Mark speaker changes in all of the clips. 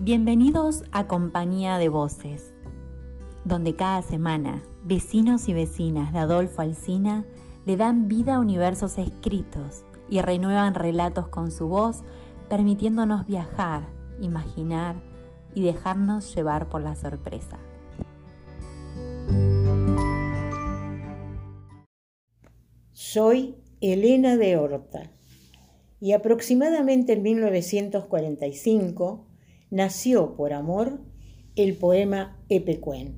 Speaker 1: Bienvenidos a Compañía de Voces, donde cada semana vecinos y vecinas de Adolfo Alsina le dan vida a universos escritos y renuevan relatos con su voz, permitiéndonos viajar, imaginar y dejarnos llevar por la sorpresa.
Speaker 2: Soy Elena de Horta y aproximadamente en 1945 nació por amor el poema Epecuén.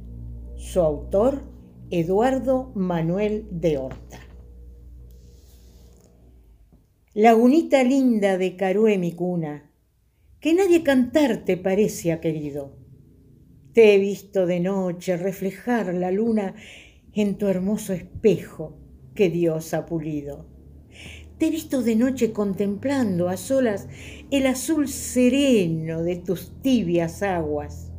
Speaker 2: Su autor, Eduardo Manuel de Horta. Lagunita linda de Carué mi cuna, que nadie cantarte parece ha querido. Te he visto de noche reflejar la luna en tu hermoso espejo que Dios ha pulido. Te he visto de noche contemplando a solas el azul sereno de tus tibias aguas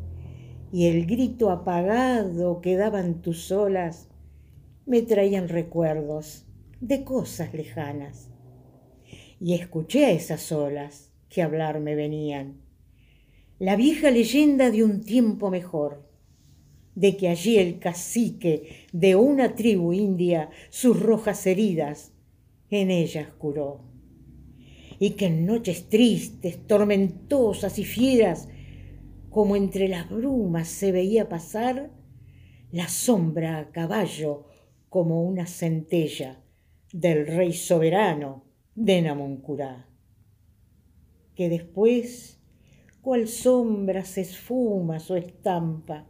Speaker 2: y el grito apagado que daban tus olas me traían recuerdos de cosas lejanas. Y escuché a esas olas que hablarme venían. La vieja leyenda de un tiempo mejor, de que allí el cacique de una tribu india sus rojas heridas en ellas curó. Y que en noches tristes, tormentosas y fieras, como entre las brumas se veía pasar la sombra a caballo como una centella del rey soberano de Namuncurá. Que después, cual sombra se esfuma su estampa,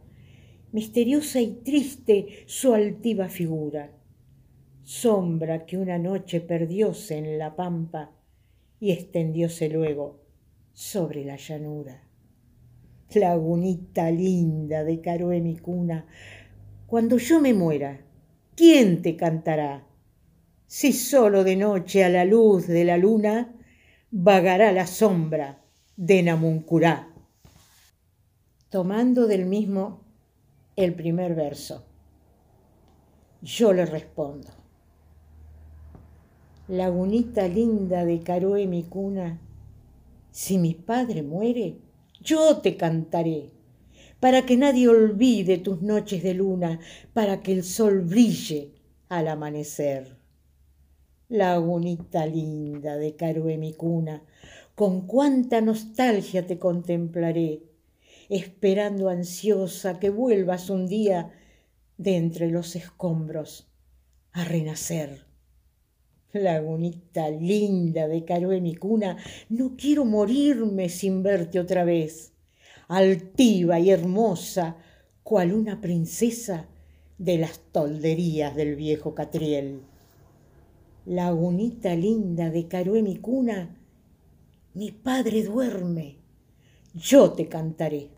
Speaker 2: misteriosa y triste su altiva figura sombra que una noche perdióse en la pampa y extendióse luego sobre la llanura. Lagunita linda de Caroé mi cuna, cuando yo me muera, ¿quién te cantará? Si solo de noche a la luz de la luna vagará la sombra de Namuncurá. Tomando del mismo el primer verso, yo le respondo lagunita linda de Caroé mi cuna, si mi padre muere, yo te cantaré, para que nadie olvide tus noches de luna, para que el sol brille al amanecer. Lagunita linda de Caroé mi cuna, con cuánta nostalgia te contemplaré, esperando ansiosa que vuelvas un día de entre los escombros a renacer Lagunita linda de Caroé mi cuna, no quiero morirme sin verte otra vez. Altiva y hermosa, cual una princesa de las tolderías del viejo Catriel. Lagunita linda de Caroé mi cuna, mi padre duerme, yo te cantaré.